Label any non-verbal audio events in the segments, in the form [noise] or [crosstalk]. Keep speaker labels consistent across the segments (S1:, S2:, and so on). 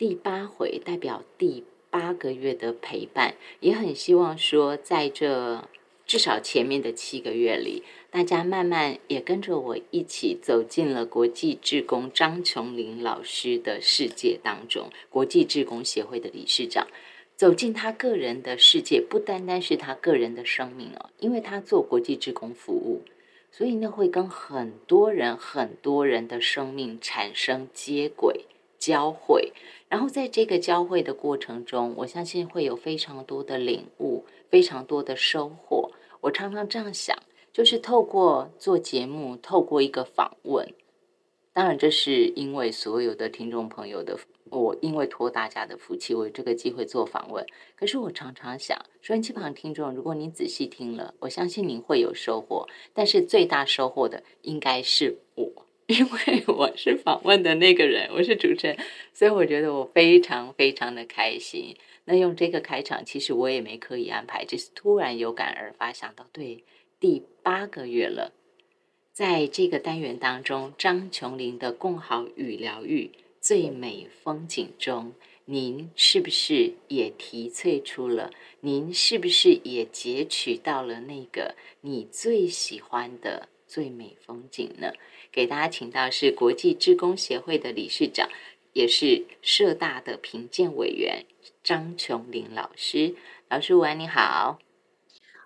S1: 第八回，代表第八个月的陪伴，也很希望说，在这至少前面的七个月里，大家慢慢也跟着我一起走进了国际志工张琼林老师的世界当中，国际志工协会的理事长。走进他个人的世界，不单单是他个人的生命哦，因为他做国际职工服务，所以呢会跟很多人、很多人的生命产生接轨、交汇。然后在这个交汇的过程中，我相信会有非常多的领悟，非常多的收获。我常常这样想，就是透过做节目，透过一个访问，当然这是因为所有的听众朋友的。我因为托大家的福气，我有这个机会做访问。可是我常常想，收音机旁听众，如果你仔细听了，我相信您会有收获。但是最大收获的应该是我，[laughs] 因为我是访问的那个人，我是主持人，所以我觉得我非常非常的开心。那用这个开场，其实我也没刻意安排，只是突然有感而发，想到对，第八个月了，在这个单元当中，张琼林的共好与疗愈。最美风景中，您是不是也提萃出了？您是不是也截取到了那个你最喜欢的最美风景呢？给大家请到是国际职工协会的理事长，也是社大的评鉴委员张琼林老师。老师午安，你好。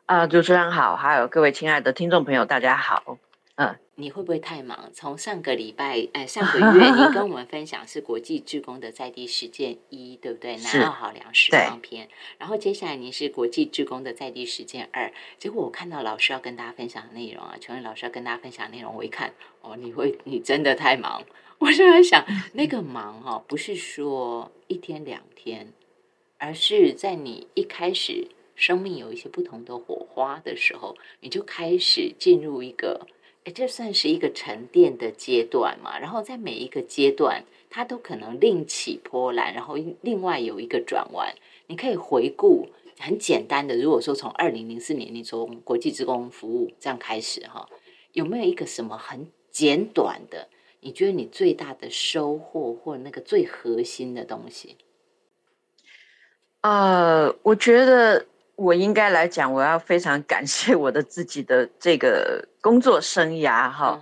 S2: 啊，主持人好，还有各位亲爱的听众朋友，大家好。
S1: 嗯。你会不会太忙？从上个礼拜，哎，上个月，你跟我们分享是国际志工的在地实践一，对不对？南澳好粮食方篇。然后接下来您是国际志工的在地实践二。结果我看到老师要跟大家分享的内容啊，琼恩老师要跟大家分享的内容，我一看，哦，你会，你真的太忙。我就在想，那个忙哦，不是说一天两天，而是在你一开始生命有一些不同的火花的时候，你就开始进入一个。哎，这算是一个沉淀的阶段嘛？然后在每一个阶段，它都可能另起波澜，然后另外有一个转弯。你可以回顾很简单的，如果说从二零零四年你从国际职工服务这样开始哈，有没有一个什么很简短的？你觉得你最大的收获或那个最核心的东西？
S2: 呃，我觉得。我应该来讲，我要非常感谢我的自己的这个工作生涯哈。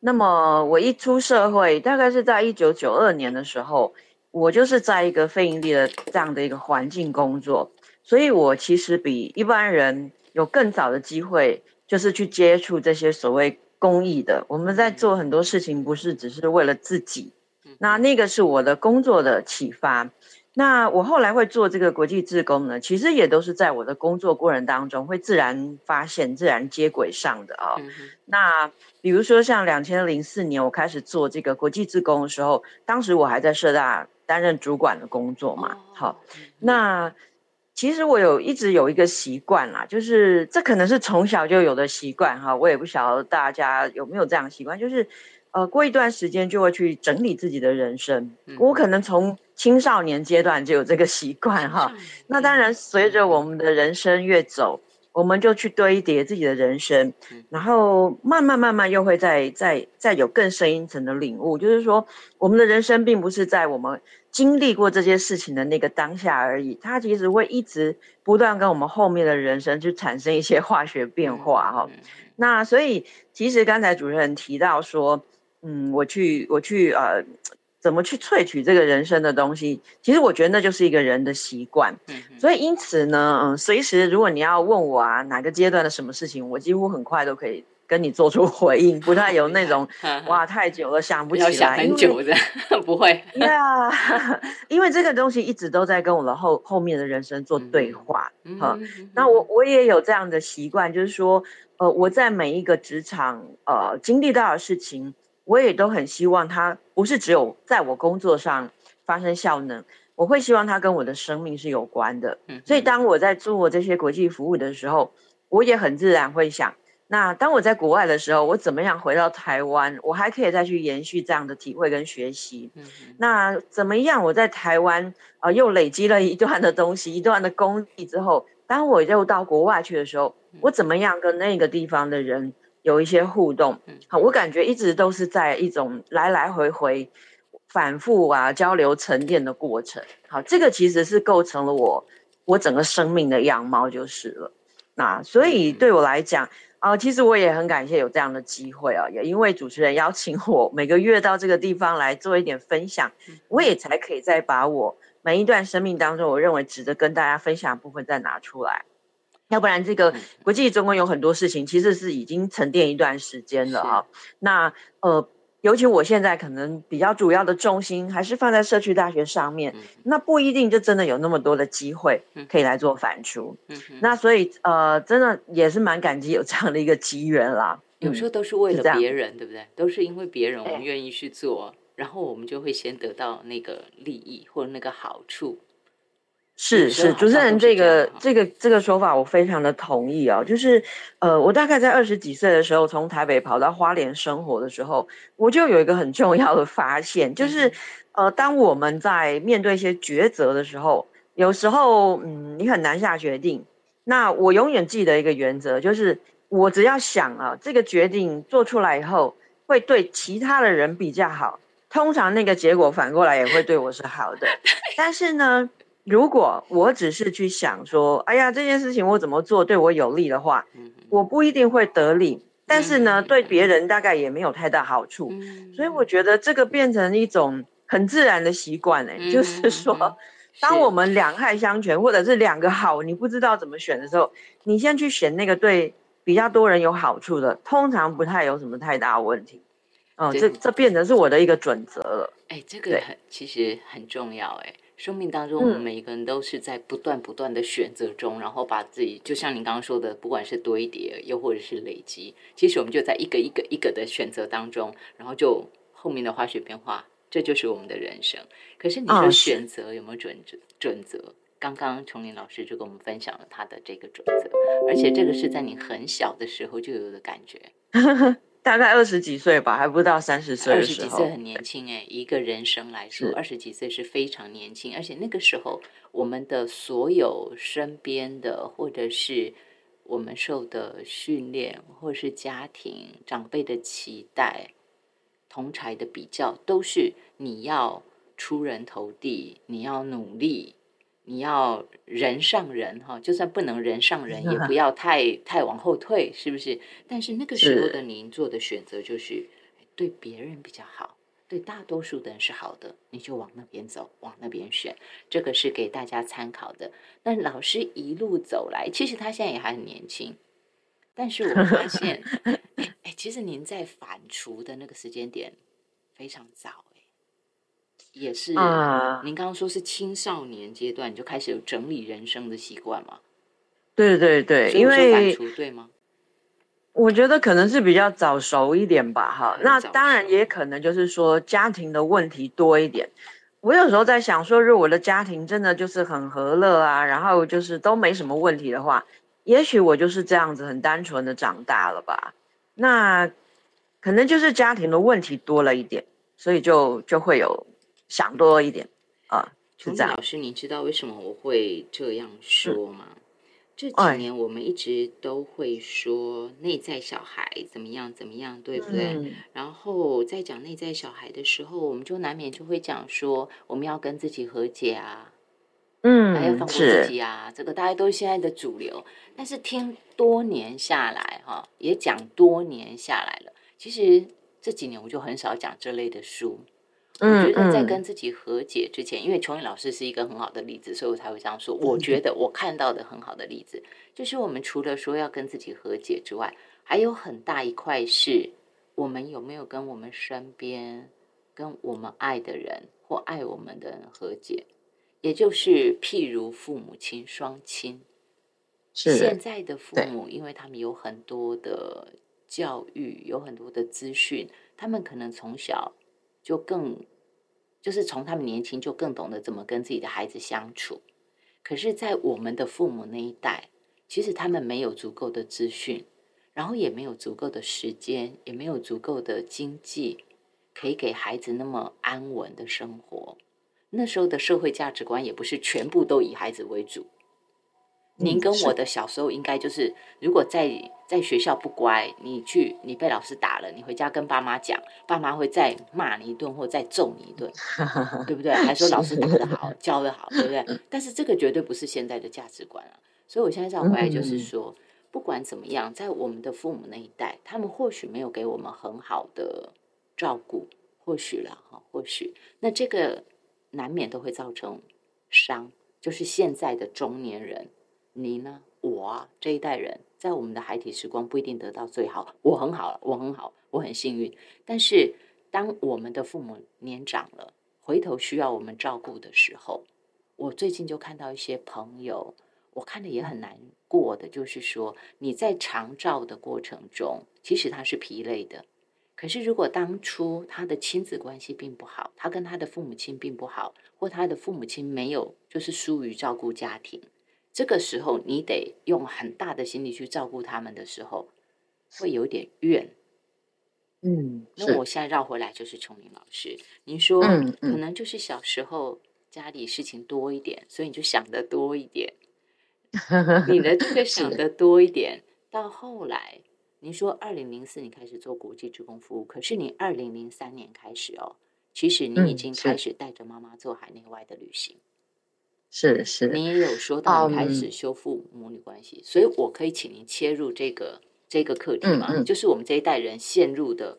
S2: 那么我一出社会，大概是在一九九二年的时候，我就是在一个非盈利的这样的一个环境工作，所以我其实比一般人有更早的机会，就是去接触这些所谓公益的。我们在做很多事情，不是只是为了自己，那那个是我的工作的启发。那我后来会做这个国际志工呢，其实也都是在我的工作过程当中会自然发现、自然接轨上的啊。那比如说像两千零四年我开始做这个国际志工的时候，当时我还在社大担任主管的工作嘛。好，那其实我有一直有一个习惯啦，就是这可能是从小就有的习惯哈，我也不晓得大家有没有这样习惯，就是。呃，过一段时间就会去整理自己的人生。我可能从青少年阶段就有这个习惯哈。那当然，随着我们的人生越走，我们就去堆叠自己的人生，然后慢慢慢慢又会再再再有更深一层的领悟，就是说，我们的人生并不是在我们经历过这些事情的那个当下而已，它其实会一直不断跟我们后面的人生去产生一些化学变化哈。那所以，其实刚才主持人提到说。嗯，我去，我去，呃，怎么去萃取这个人生的东西？其实我觉得那就是一个人的习惯。嗯，所以因此呢，嗯，随时如果你要问我啊，哪个阶段的什么事情，我几乎很快都可以跟你做出回应，不太有那种 [laughs] 哇太久了想不起来，
S1: 很久的 [laughs] 不会。
S2: 呀，[laughs] 因为这个东西一直都在跟我的后后面的人生做对话。哈，那我我也有这样的习惯，就是说，呃，我在每一个职场呃经历到的事情。我也都很希望它不是只有在我工作上发生效能，我会希望它跟我的生命是有关的。所以当我在做这些国际服务的时候，我也很自然会想，那当我在国外的时候，我怎么样回到台湾，我还可以再去延续这样的体会跟学习。那怎么样我在台湾啊又累积了一段的东西，一段的功力之后，当我又到国外去的时候，我怎么样跟那个地方的人？有一些互动，好，我感觉一直都是在一种来来回回反复啊交流沉淀的过程。好，这个其实是构成了我我整个生命的样貌就是了。那所以对我来讲啊，其实我也很感谢有这样的机会啊，也因为主持人邀请我每个月到这个地方来做一点分享，我也才可以再把我每一段生命当中我认为值得跟大家分享的部分再拿出来。要不然，这个国际中文有很多事情，其实是已经沉淀一段时间了啊。那呃，尤其我现在可能比较主要的重心还是放在社区大学上面，那不一定就真的有那么多的机会可以来做反刍。那所以呃，真的也是蛮感激有这样的一个机缘啦。
S1: 有时候都是为了别人，对不对？都是因为别人，我们愿意去做，然后我们就会先得到那个利益或者那个好处。
S2: 是是，主持人这个这个这个说法我非常的同意啊，就是呃，我大概在二十几岁的时候从台北跑到花莲生活的时候，我就有一个很重要的发现，就是呃，当我们在面对一些抉择的时候，有时候嗯，你很难下决定。那我永远记得一个原则，就是我只要想啊，这个决定做出来以后会对其他的人比较好，通常那个结果反过来也会对我是好的。[laughs] 但是呢。如果我只是去想说，哎呀，这件事情我怎么做对我有利的话，我不一定会得利，但是呢，对别人大概也没有太大好处。所以我觉得这个变成一种很自然的习惯，哎，就是说，当我们两害相权，或者是两个好，你不知道怎么选的时候，你先去选那个对比较多人有好处的，通常不太有什么太大问题。哦，这这变成是我的一个准则了。
S1: 哎，这个很其实很重要，哎。生命当中，我们每一个人都是在不断不断的选择中，然后把自己，就像您刚刚说的，不管是堆叠，又或者是累积，其实我们就在一个一个一个的选择当中，然后就后面的化学变化，这就是我们的人生。可是你说选择有没有准则？准则？刚刚琼林老师就跟我们分享了他的这个准则，而且这个是在你很小的时候就有的感觉。[laughs]
S2: 大概二十几岁吧，还不到三十岁。
S1: 二十几岁很年轻哎，一个人生来说，二十几岁是非常年轻。而且那个时候，我们的所有身边的，或者是我们受的训练，或者是家庭长辈的期待、同才的比较，都是你要出人头地，你要努力。你要人上人哈，就算不能人上人，也不 [laughs] 要太太往后退，是不是？但是那个时候的您做的选择就是对别人比较好，对大多数的人是好的，你就往那边走，往那边选。这个是给大家参考的。那老师一路走来，其实他现在也还很年轻，但是我发现，[laughs] 哎，其实您在反刍的那个时间点非常早。也是啊，您刚刚说是青少年阶段就开始有整理人生的习惯嘛？
S2: 对对对，因为
S1: 对吗？
S2: 我觉得可能是比较早熟一点吧，哈。那当然也可能就是说家庭的问题多一点。我有时候在想说，如果我的家庭真的就是很和乐啊，然后就是都没什么问题的话，也许我就是这样子很单纯的长大了吧。那可能就是家庭的问题多了一点，所以就就会有。想多一点啊，就这样。
S1: 老师，你知道为什么我会这样说吗？这几年我们一直都会说内在小孩怎么样怎么样，对不对？然后在讲内在小孩的时候，我们就难免就会讲说，我们要跟自己和解啊，
S2: 嗯，
S1: 还要放过自己啊，这个大家都是现在的主流。但是听多年下来，哈，也讲多年下来了，其实这几年我就很少讲这类的书。我觉得在跟自己和解之前，因为琼英老师是一个很好的例子，所以我才会这样说。我觉得我看到的很好的例子，就是我们除了说要跟自己和解之外，还有很大一块是我们有没有跟我们身边、跟我们爱的人或爱我们的人和解，也就是譬如父母亲双亲。现在的父母，因为他们有很多的教育，有很多的资讯，他们可能从小。就更，就是从他们年轻就更懂得怎么跟自己的孩子相处。可是，在我们的父母那一代，其实他们没有足够的资讯，然后也没有足够的时间，也没有足够的经济，可以给孩子那么安稳的生活。那时候的社会价值观也不是全部都以孩子为主，您跟我的小时候应该就是，如果在在学校不乖，你去你被老师打了，你回家跟爸妈讲，爸妈会再骂你一顿或再揍你一顿，[laughs] 对不对？还说老师打得好，教得好，对不对？[laughs] 但是这个绝对不是现在的价值观啊！所以我现在想回来就是说，不管怎么样，在我们的父母那一代，他们或许没有给我们很好的照顾，或许了哈，或许那这个难免都会造成伤，就是现在的中年人。你呢？我啊，这一代人在我们的孩提时光不一定得到最好。我很好，我很好，我很幸运。但是，当我们的父母年长了，回头需要我们照顾的时候，我最近就看到一些朋友，我看的也很难过的，就是说你在长照的过程中，其实他是疲累的。可是，如果当初他的亲子关系并不好，他跟他的父母亲并不好，或他的父母亲没有就是疏于照顾家庭。这个时候，你得用很大的心力去照顾他们的时候，会有点怨。
S2: 嗯，
S1: 那我现在绕回来就是崇明老师，您说可能就是小时候家里事情多一点，所以你就想的多一点。[laughs] 你的这个想的多一点，到后来，您说二零零四年开始做国际职工服务，可是你二零零三年开始哦，其实你已经开始带着妈妈做海内外的旅行。
S2: 是是，
S1: 你也有说到开始修复母女关系，所以我可以请您切入这个这个课题吗？就是我们这一代人陷入的，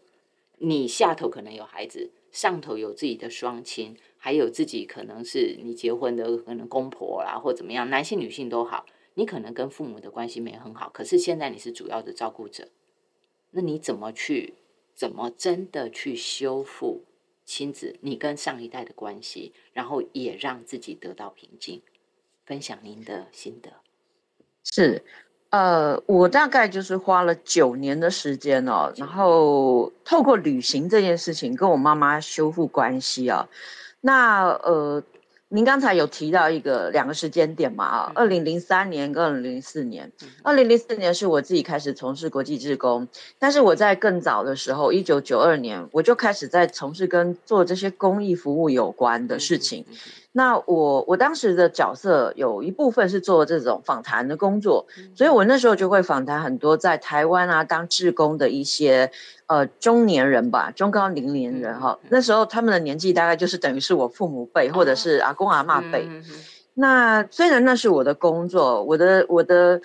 S1: 你下头可能有孩子，上头有自己的双亲，还有自己可能是你结婚的可能公婆啦，或怎么样，男性女性都好，你可能跟父母的关系没很好，可是现在你是主要的照顾者，那你怎么去怎么真的去修复？亲子，你跟上一代的关系，然后也让自己得到平静。分享您的心得。
S2: 是，呃，我大概就是花了九年的时间哦，然后透过旅行这件事情跟我妈妈修复关系啊。那呃。您刚才有提到一个两个时间点嘛？啊，二零零三年跟二零零四年。二零零四年是我自己开始从事国际志工，但是我在更早的时候，一九九二年我就开始在从事跟做这些公益服务有关的事情。那我我当时的角色有一部分是做这种访谈的工作，所以我那时候就会访谈很多在台湾啊当志工的一些呃中年人吧，中高龄年人哈。那时候他们的年纪大概就是等于是我父母辈或者是阿公阿妈辈。那虽然那是我的工作，我的我的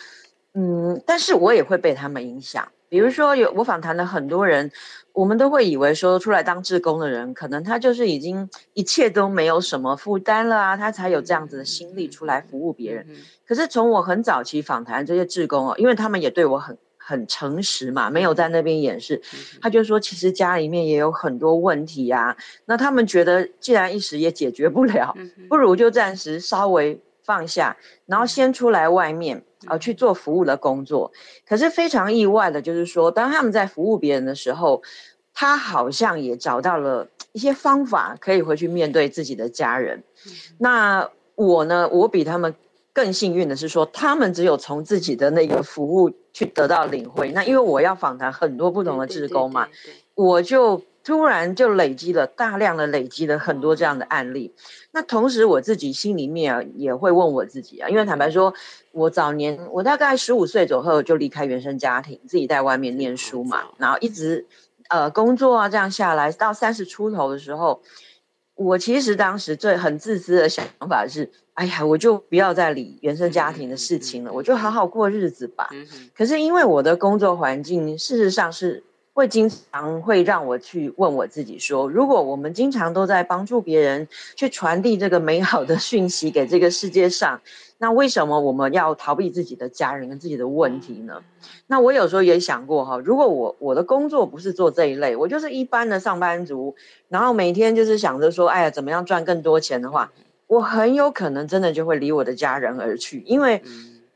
S2: 嗯，但是我也会被他们影响。比如说有我访谈的很多人。我们都会以为说出来当志工的人，可能他就是已经一切都没有什么负担了啊，他才有这样子的心力出来服务别人。可是从我很早期访谈这些志工哦，因为他们也对我很很诚实嘛，没有在那边掩饰，他就说其实家里面也有很多问题啊。那他们觉得既然一时也解决不了，不如就暂时稍微放下，然后先出来外面啊去做服务的工作。可是非常意外的就是说，当他们在服务别人的时候，他好像也找到了一些方法，可以回去面对自己的家人。那我呢？我比他们更幸运的是说，他们只有从自己的那个服务去得到领会。那因为我要访谈很多不同的职工嘛，我就突然就累积了大量的累积了很多这样的案例。那同时我自己心里面啊也会问我自己啊，因为坦白说，我早年我大概十五岁左右就离开原生家庭，自己在外面念书嘛，然后一直。呃，工作啊，这样下来到三十出头的时候，我其实当时最很自私的想法是，哎呀，我就不要再理原生家庭的事情了，我就好好过日子吧。可是因为我的工作环境，事实上是会经常会让我去问我自己说，如果我们经常都在帮助别人，去传递这个美好的讯息给这个世界上。那为什么我们要逃避自己的家人跟自己的问题呢？那我有时候也想过哈，如果我我的工作不是做这一类，我就是一般的上班族，然后每天就是想着说，哎呀，怎么样赚更多钱的话，我很有可能真的就会离我的家人而去，因为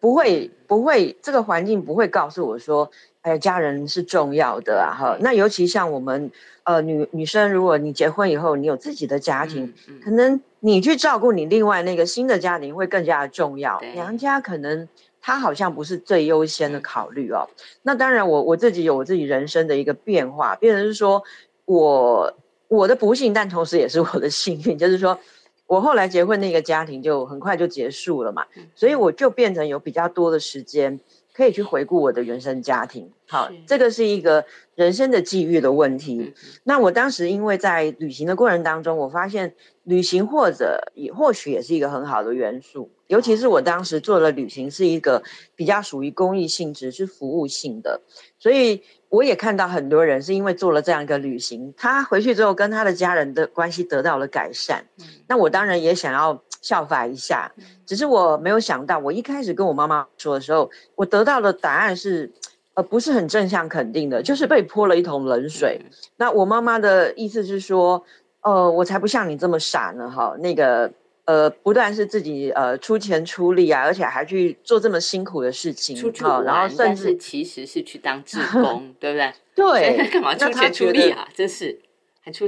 S2: 不会不会这个环境不会告诉我说，哎，家人是重要的啊哈。那尤其像我们呃女女生，如果你结婚以后，你有自己的家庭，可能。你去照顾你另外那个新的家庭会更加的重要，娘家可能他好像不是最优先的考虑哦。那当然，我我自己有我自己人生的一个变化，变成是说我我的不幸，但同时也是我的幸运，就是说我后来结婚那个家庭就很快就结束了嘛，所以我就变成有比较多的时间可以去回顾我的原生家庭。好，这个是一个人生的际遇的问题。那我当时因为在旅行的过程当中，我发现旅行或者也或许也是一个很好的元素，尤其是我当时做的旅行是一个比较属于公益性质，是服务性的，所以。我也看到很多人是因为做了这样一个旅行，他回去之后跟他的家人的关系得到了改善。那我当然也想要效法一下，只是我没有想到，我一开始跟我妈妈说的时候，我得到的答案是，呃，不是很正向肯定的，就是被泼了一桶冷水。那我妈妈的意思是说，呃，我才不像你这么傻呢，哈，那个。呃，不但是自己呃出钱出力啊，而且还去做这么辛苦的事情，
S1: 好，然后甚至其实是去当志工，对不对？[laughs]
S2: 对，
S1: 干嘛出钱出力啊？真是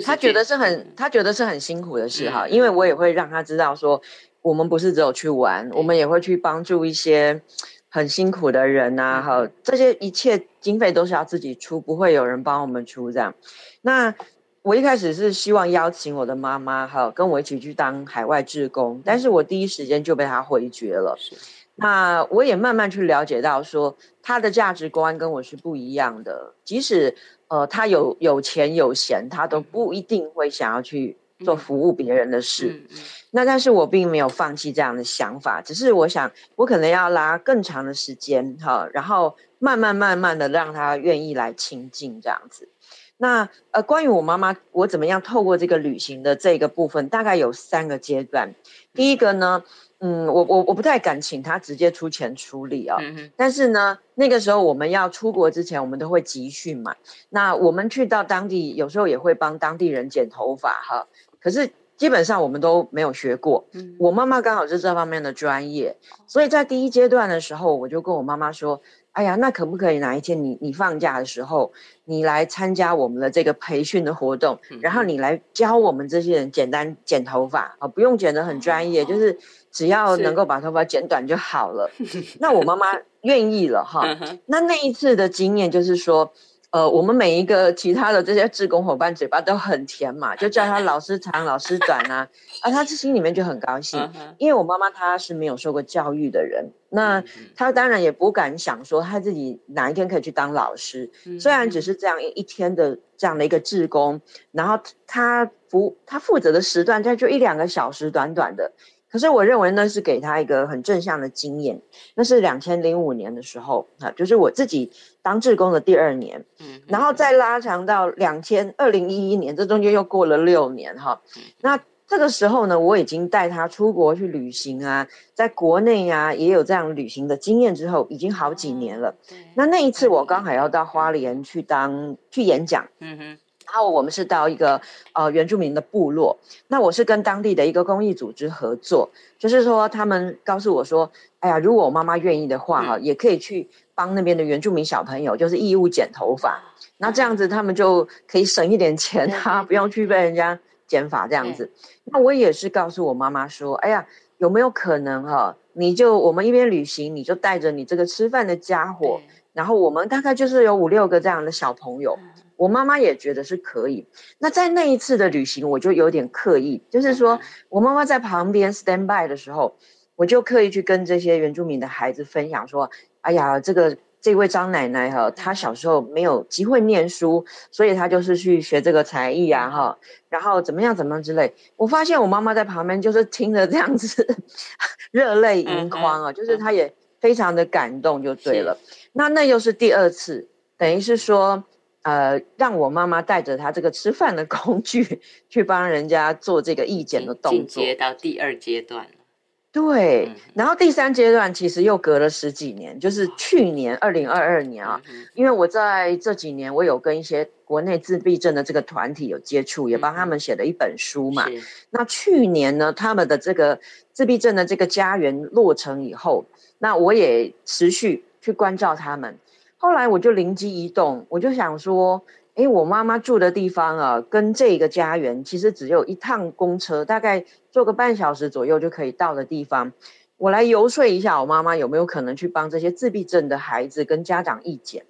S2: 他觉得是很，他觉得是很辛苦的事哈。因为我也会让他知道说，我们不是只有去玩，我们也会去帮助一些很辛苦的人呐。哈，这些一切经费都是要自己出，不会有人帮我们出这样。那。我一开始是希望邀请我的妈妈哈跟我一起去当海外志工，但是我第一时间就被他回绝了。那我也慢慢去了解到，说他的价值观跟我是不一样的。即使呃他有有钱有闲，他都不一定会想要去做服务别人的事。那但是我并没有放弃这样的想法，只是我想我可能要拉更长的时间哈，然后慢慢慢慢的让他愿意来亲近这样子。那呃，关于我妈妈，我怎么样透过这个旅行的这个部分，大概有三个阶段。第一个呢，嗯，我我我不太敢请她直接出钱出力啊。嗯但是呢，那个时候我们要出国之前，我们都会集训嘛。那我们去到当地，有时候也会帮当地人剪头发哈。可是基本上我们都没有学过。嗯。我妈妈刚好是这方面的专业，所以在第一阶段的时候，我就跟我妈妈说。哎呀，那可不可以哪一天你你放假的时候，你来参加我们的这个培训的活动，然后你来教我们这些人简单剪头发啊，不用剪得很专业，就是只要能够把头发剪短就好了。[laughs] 那我妈妈愿意了哈。那那一次的经验就是说。呃，我们每一个其他的这些志工伙伴嘴巴都很甜嘛，就叫他老师长老师短啊，[laughs] 啊，他心里面就很高兴，因为我妈妈她是没有受过教育的人，那她当然也不敢想说她自己哪一天可以去当老师，虽然只是这样一一天的这样的一个志工，然后他负他负责的时段他就一两个小时，短短的。可是我认为那是给他一个很正向的经验。那是两千零五年的时候啊，就是我自己当志工的第二年，嗯，然后再拉长到两千二零一一年，这中间又过了六年哈。那这个时候呢，我已经带他出国去旅行啊，在国内啊也有这样旅行的经验之后，已经好几年了。那那一次我刚好要到花莲去当去演讲，嗯哼。然后我们是到一个呃原住民的部落，那我是跟当地的一个公益组织合作，就是说他们告诉我说，哎呀，如果我妈妈愿意的话哈，也可以去帮那边的原住民小朋友，就是义务剪头发，那这样子他们就可以省一点钱哈，不用去被人家剪发这样子。那我也是告诉我妈妈说，哎呀，有没有可能哈，你就我们一边旅行，你就带着你这个吃饭的家伙，然后我们大概就是有五六个这样的小朋友。我妈妈也觉得是可以。那在那一次的旅行，我就有点刻意，就是说我妈妈在旁边 stand by 的时候，我就刻意去跟这些原住民的孩子分享说：“哎呀，这个这位张奶奶哈，她小时候没有机会念书，所以她就是去学这个才艺啊哈，然后怎么样怎么样之类。”我发现我妈妈在旁边就是听着这样子，[laughs] 热泪盈眶啊，就是她也非常的感动，就对了。那那又是第二次，等于是说。呃，让我妈妈带着她这个吃饭的工具去帮人家做这个意见的动作，进
S1: 阶到第二阶段
S2: 对，然后第三阶段其实又隔了十几年，就是去年二零二二年啊，因为我在这几年我有跟一些国内自闭症的这个团体有接触，也帮他们写了一本书嘛。那去年呢，他们的这个自闭症的这个家园落成以后，那我也持续去关照他们。后来我就灵机一动，我就想说，哎，我妈妈住的地方啊，跟这个家园其实只有一趟公车，大概坐个半小时左右就可以到的地方。我来游说一下我妈妈，有没有可能去帮这些自闭症的孩子跟家长意见？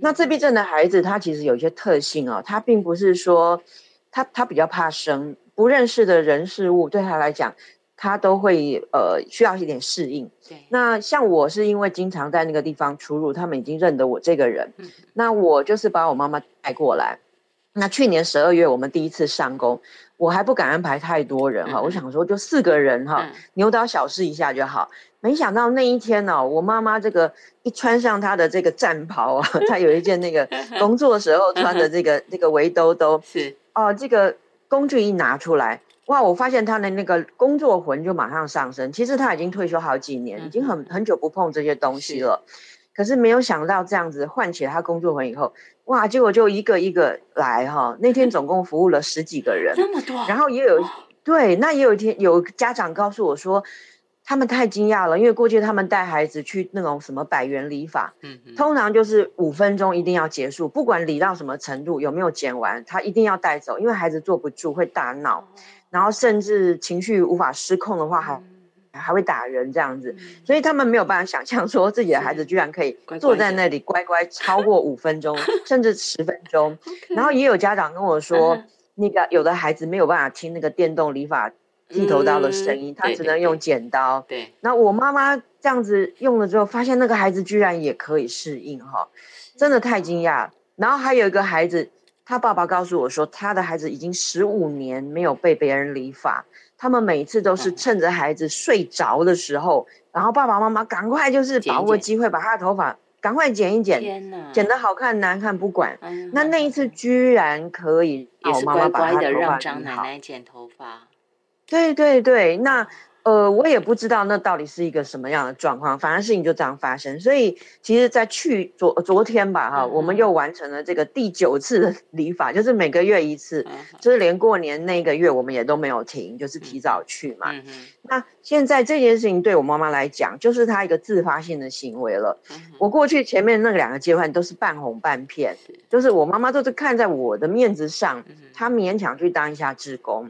S2: 那自闭症的孩子他其实有一些特性啊，他并不是说他他比较怕生，不认识的人事物，对他来讲，他都会呃需要一点适应。
S1: 对，
S2: 那像我是因为经常在那个地方出入，他们已经认得我这个人。嗯，那我就是把我妈妈带过来。那去年十二月我们第一次上工，我还不敢安排太多人哈，我想说就四个人哈，牛刀小试一下就好。没想到那一天呢，我妈妈这个一穿上她的这个战袍啊，[laughs] 她有一件那个工作时候穿的这个 [laughs] 那个围兜兜，
S1: 是
S2: 哦，这个工具一拿出来，哇，我发现他的那个工作魂就马上上升。其实他已经退休好几年，已经很很久不碰这些东西了，可是没有想到这样子唤起他工作魂以后。哇！结果就一个一个来哈，那天总共服务了十几个人，
S1: 这么多。
S2: 然后也有对，那也有一天有家长告诉我说，他们太惊讶了，因为过去他们带孩子去那种什么百元理法，嗯，通常就是五分钟一定要结束，不管理到什么程度，有没有剪完，他一定要带走，因为孩子坐不住会大闹，然后甚至情绪无法失控的话还。还会打人这样子，所以他们没有办法想象说自己的孩子居然可以坐在那里乖乖超过五分钟，[laughs] 甚至十分钟。然后也有家长跟我说，那个有的孩子没有办法听那个电动理发剃头刀的声音，他只能用剪刀。
S1: 对。
S2: 那我妈妈这样子用了之后，发现那个孩子居然也可以适应哈，真的太惊讶。然后还有一个孩子，他爸爸告诉我说，他的孩子已经十五年没有被别人理发。他们每次都是趁着孩子睡着的时候，然后爸爸妈妈赶快就是把握机会，把他的头发赶快剪一剪，剪得好看难看不管。那那一次居然可以，
S1: 也是乖乖的让张奶奶剪头发。
S2: 对对对，那。呃，我也不知道那到底是一个什么样的状况，反正事情就这样发生。所以，其实，在去昨昨天吧，哈，我们又完成了这个第九次的理法，就是每个月一次，就是连过年那个月我们也都没有停，就是提早去嘛。那现在这件事情对我妈妈来讲，就是她一个自发性的行为了。我过去前面那两个阶段都是半哄半骗，就是我妈妈都是看在我的面子上，她勉强去当一下职工。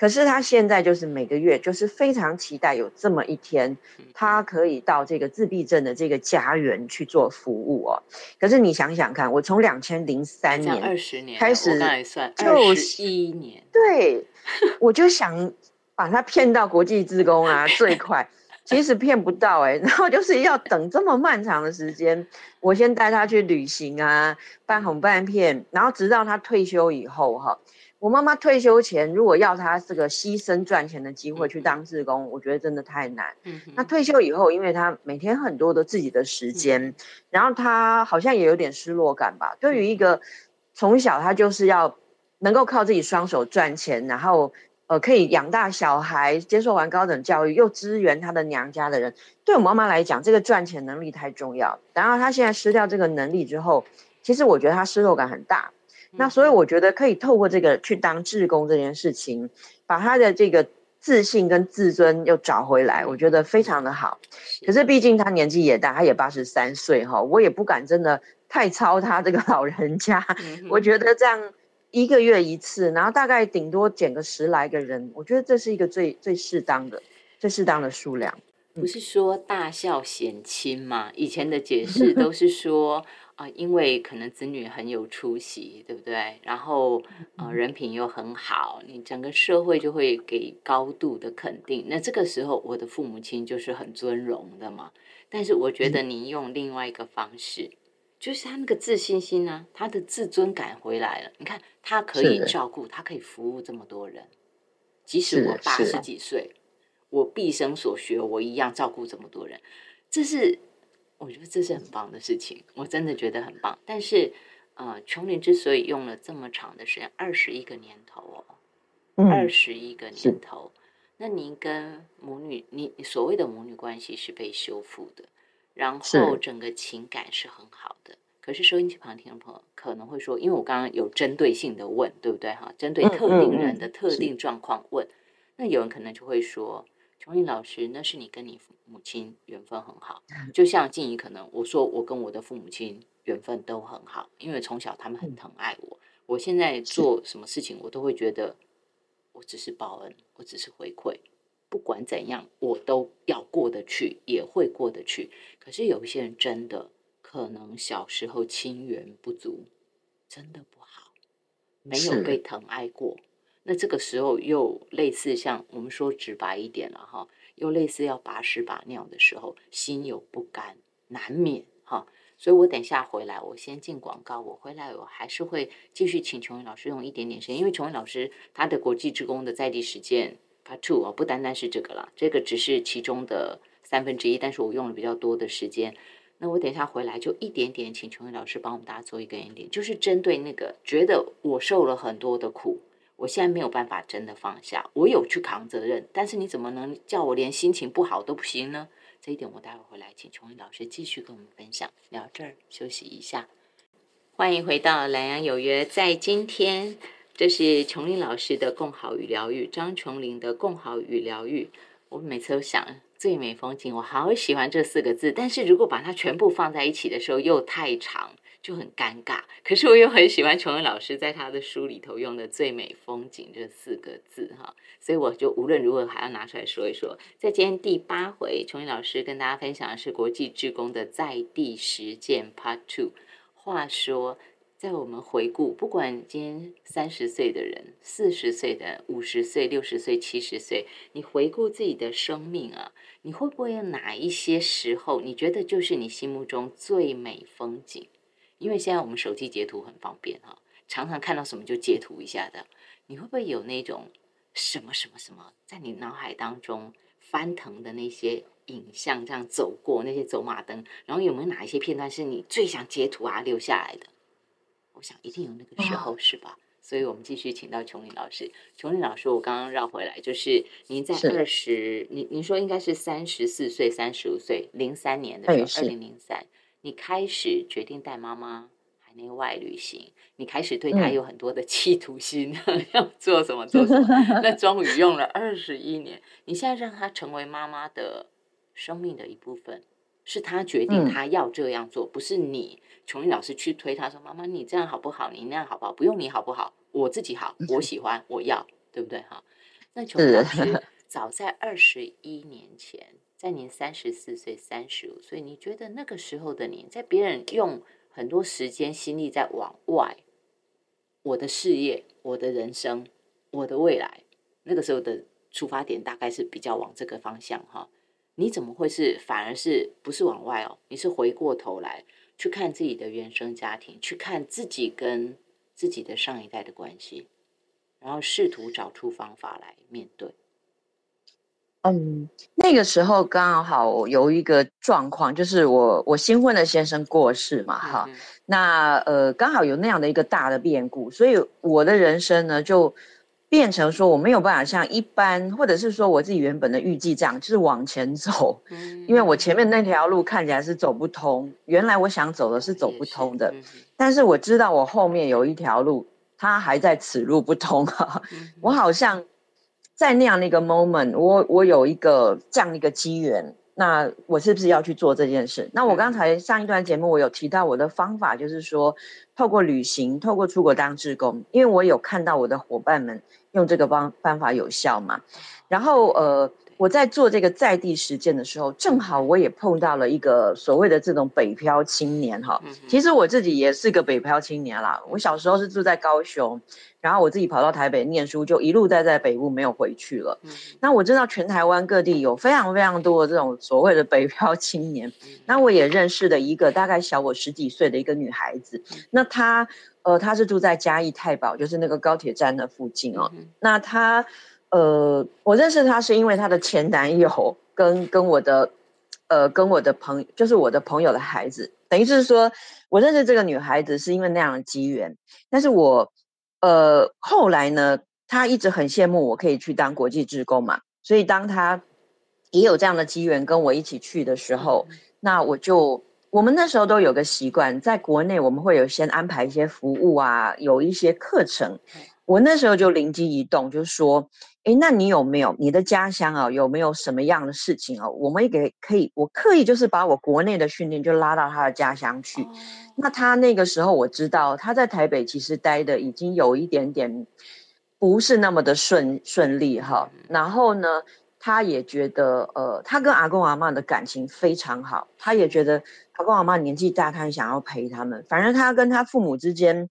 S2: 可是他现在就是每个月就是非常期待有这么一天，他可以到这个自闭症的这个家园去做服务哦。可是你想想看，我从两千零三年
S1: 二十年
S2: 开始，
S1: 就一年，
S2: 对，我就想把他骗到国际职工啊，最快，其实骗不到哎，然后就是要等这么漫长的时间，我先带他去旅行啊，半哄半骗，然后直到他退休以后哈。我妈妈退休前，如果要她这个牺牲赚钱的机会去当志工，我觉得真的太难。嗯那退休以后，因为她每天很多的自己的时间，然后她好像也有点失落感吧。对于一个从小她就是要能够靠自己双手赚钱，然后呃可以养大小孩，接受完高等教育，又支援她的娘家的人，对我妈妈来讲，这个赚钱能力太重要。然后她现在失掉这个能力之后，其实我觉得她失落感很大。那所以我觉得可以透过这个去当志工这件事情，把他的这个自信跟自尊又找回来，我觉得非常的好。可是毕竟他年纪也大，他也八十三岁哈，我也不敢真的太操他这个老人家。我觉得这样一个月一次，然后大概顶多减个十来个人，我觉得这是一个最最适当的、最适当的数量。
S1: 不是说大孝显亲吗？以前的解释都是说。啊，因为可能子女很有出息，对不对？然后呃，人品又很好，你整个社会就会给高度的肯定。那这个时候，我的父母亲就是很尊荣的嘛。但是我觉得你用另外一个方式，就是他那个自信心呢，他的自尊感回来了。你看，他可以照顾，他可以服务这么多人，即使我八十几岁，我毕生所学，我一样照顾这么多人，这是。我觉得这是很棒的事情，我真的觉得很棒。但是，呃，琼林之所以用了这么长的时间，二十一个年头哦，二十一个年头，那您跟母女，你所谓的母女关系是被修复的，然后整个情感是很好的。可是收音机旁听众朋友可能会说，因为我刚刚有针对性的问，对不对哈？针对特定人的特定状况问，那有人可能就会说。琼英老师，那是你跟你母亲缘分很好，就像静怡，可能我说我跟我的父母亲缘分都很好，因为从小他们很疼爱我。我现在做什么事情，我都会觉得我只是报恩，我只是回馈。不管怎样，我都要过得去，也会过得去。可是有一些人真的可能小时候亲缘不足，真的不好，没有被疼爱过。那这个时候又类似像我们说直白一点了哈，又类似要拔屎拔尿的时候，心有不甘，难免哈。所以我等下回来，我先进广告。我回来我还是会继续请琼云老师用一点点时间，因为琼云老师他的国际职工的在地实践 Part Two 哦，不单单是这个了，这个只是其中的三分之一，但是我用了比较多的时间。那我等一下回来就一点点，请琼云老师帮我们大家做一个 ending，就是针对那个觉得我受了很多的苦，我现在没有办法真的放下，我有去扛责任，但是你怎么能叫我连心情不好都不行呢？这一点我待会回来，请琼林老师继续跟我们分享。聊这儿休息一下，欢迎回到蓝洋有约。在今天，这是琼林老师的共好与疗愈，张琼林的共好与疗愈。我每次都想最美风景，我好喜欢这四个字，但是如果把它全部放在一起的时候，又太长。就很尴尬，可是我又很喜欢琼恩老师在他的书里头用的“最美风景”这四个字哈，所以我就无论如何还要拿出来说一说。在今天第八回，琼恩老师跟大家分享的是国际职工的在地实践 Part Two。话说，在我们回顾，不管今天三十岁的人、四十岁的、五十岁、六十岁、七十岁，你回顾自己的生命啊，你会不会有哪一些时候，你觉得就是你心目中最美风景？因为现在我们手机截图很方便哈，常常看到什么就截图一下的。你会不会有那种什么什么什么，在你脑海当中翻腾的那些影像，这样走过那些走马灯，然后有没有哪一些片段是你最想截图啊留下来的？我想一定有那个时候是吧？所以我们继续请到琼林老师。琼林老师，我刚刚绕回来，就是您在二十，您您说应该是三十四岁、三十五岁，零三年的时候，二零零三。你开始决定带妈妈海内外旅行，你开始对她有很多的企图心，[laughs] 要做什么做什么。[laughs] 那终于用了二十一年，你现在让她成为妈妈的生命的一部分，是她决定她要这样做，不是你琼英老师去推她说：“妈妈，你这样好不好？你那样好不好？不用你好不好？我自己好，我喜欢，我要，对不对？”哈，那琼英老师 [laughs] 早在二十一年前。在您三十四岁、三十五岁，你觉得那个时候的你，在别人用很多时间、心力在往外，我的事业、我的人生、我的未来，那个时候的出发点大概是比较往这个方向哈。你怎么会是反而是不是往外哦？你是回过头来去看自己的原生家庭，去看自己跟自己的上一代的关系，然后试图找出方法来面对。
S2: 嗯，那个时候刚好有一个状况，就是我我新婚的先生过世嘛，哈，那呃刚好有那样的一个大的变故，所以我的人生呢就变成说我没有办法像一般，或者是说我自己原本的预计这样，就是往前走，因为我前面。那条路看起来是走不通，原来我想走的是走不通的，但是我知道我后面有一条路，它还在此路不通哈，我好像。在那样的一个 moment，我我有一个这样的一个机缘，那我是不是要去做这件事？那我刚才上一段节目我有提到我的方法，就是说透过旅行，透过出国当志工，因为我有看到我的伙伴们用这个方方法有效嘛。然后呃，我在做这个在地实践的时候，正好我也碰到了一个所谓的这种北漂青年哈。其实我自己也是个北漂青年啦，我小时候是住在高雄。然后我自己跑到台北念书，就一路待在北部，没有回去了。那我知道全台湾各地有非常非常多的这种所谓的北漂青年。那我也认识了一个大概小我十几岁的一个女孩子。那她呃，她是住在嘉义太保，就是那个高铁站的附近哦。那她呃，我认识她是因为她的前男友跟跟我的呃跟我的朋就是我的朋友的孩子，等于是说我认识这个女孩子是因为那样的机缘，但是我。呃，后来呢，她一直很羡慕我可以去当国际职工嘛，所以当她也有这样的机缘跟我一起去的时候，那我就我们那时候都有个习惯，在国内我们会有先安排一些服务啊，有一些课程，我那时候就灵机一动，就是说，哎，那你有没有你的家乡啊？有没有什么样的事情啊？我们也给可以，我刻意就是把我国内的训练就拉到他的家乡去。那他那个时候我知道他在台北其实待的已经有一点点不是那么的顺顺利哈，然后呢，他也觉得呃，他跟阿公阿妈的感情非常好，他也觉得阿公阿妈年纪大，他很想要陪他们。反正他跟他父母之间，